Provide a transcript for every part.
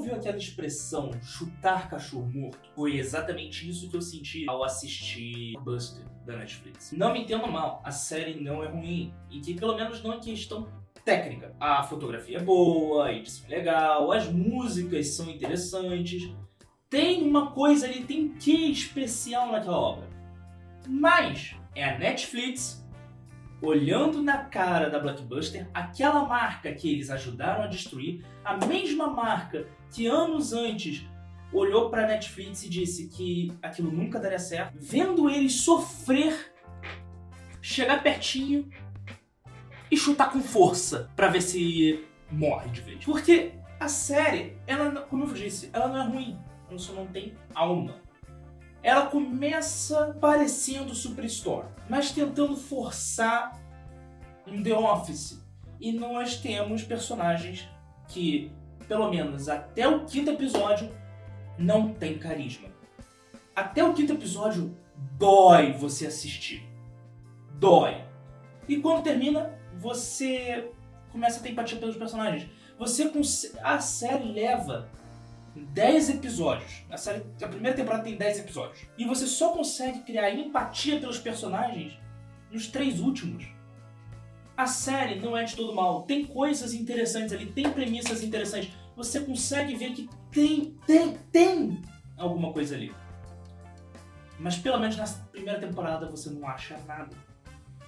ouviu aquela expressão chutar cachorro morto? Foi exatamente isso que eu senti ao assistir Buster da Netflix. Não me entenda mal, a série não é ruim. E que pelo menos não é questão técnica. A fotografia é boa, a edição é legal, as músicas são interessantes. Tem uma coisa ali, tem que especial naquela obra. Mas é a Netflix olhando na cara da Blockbuster aquela marca que eles ajudaram a destruir, a mesma marca que anos antes olhou para Netflix e disse que aquilo nunca daria certo, vendo eles sofrer, chegar pertinho e chutar com força para ver se morre de vez. Porque a série, ela, como eu disse, ela não é ruim, ela só não tem alma. Ela começa parecendo Superstore, mas tentando forçar um The Office. E nós temos personagens que, pelo menos até o quinto episódio, não tem carisma. Até o quinto episódio dói você assistir. Dói. E quando termina, você começa a ter empatia pelos personagens. Você a série leva 10 episódios. A, série, a primeira temporada tem 10 episódios. E você só consegue criar empatia pelos personagens nos três últimos. A série não é de todo mal. Tem coisas interessantes ali, tem premissas interessantes. Você consegue ver que tem, tem, tem alguma coisa ali. Mas pelo menos na primeira temporada você não acha nada.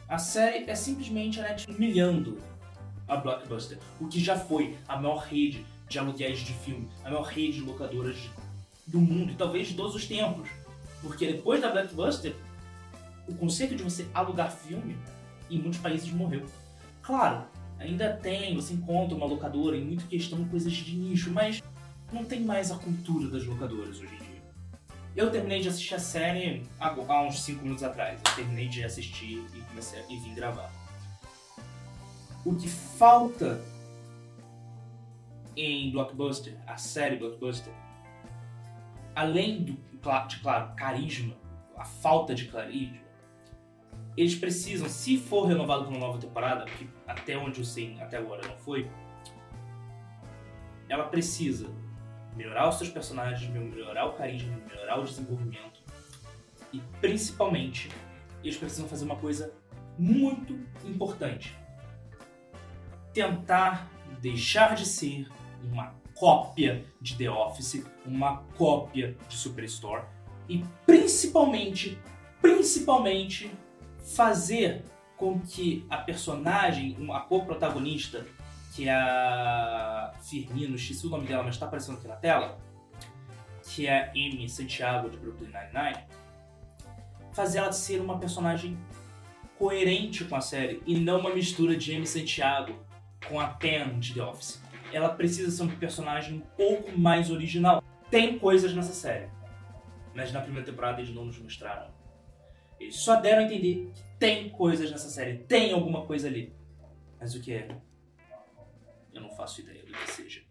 A série é simplesmente a Netflix humilhando a Blockbuster, o que já foi a maior rede de aluguéis de filme, a maior rede de locadoras do mundo e talvez de todos os tempos. Porque depois da Blockbuster, o conceito de você alugar filme em muitos países morreu. Claro, ainda tem, você encontra uma locadora em muita questão coisas de nicho, mas não tem mais a cultura das locadoras hoje em dia. Eu terminei de assistir a série há, uns 5 minutos atrás. Eu terminei de assistir e comecei e vim gravar. O que falta em Blockbuster, a série Blockbuster, além do, de claro, carisma, a falta de carisma, eles precisam, se for renovado para uma nova temporada, que até onde eu sei até agora não foi, ela precisa melhorar os seus personagens, melhorar o carisma, melhorar o desenvolvimento e principalmente eles precisam fazer uma coisa muito importante: tentar deixar de ser uma cópia de The Office, uma cópia de Superstore e principalmente, principalmente fazer com que a personagem, a co-protagonista, que é a Firmino, esqueci o nome dela, mas está aparecendo aqui na tela, que é a Amy Santiago de Brooklyn Nine-Nine, fazer ela ser uma personagem coerente com a série e não uma mistura de Amy Santiago com a Pen de The Office. Ela precisa ser um personagem um pouco mais original. Tem coisas nessa série, mas na primeira temporada eles não nos mostraram. Eles só deram a entender que tem coisas nessa série, tem alguma coisa ali. Mas o que é? Eu não faço ideia do que seja.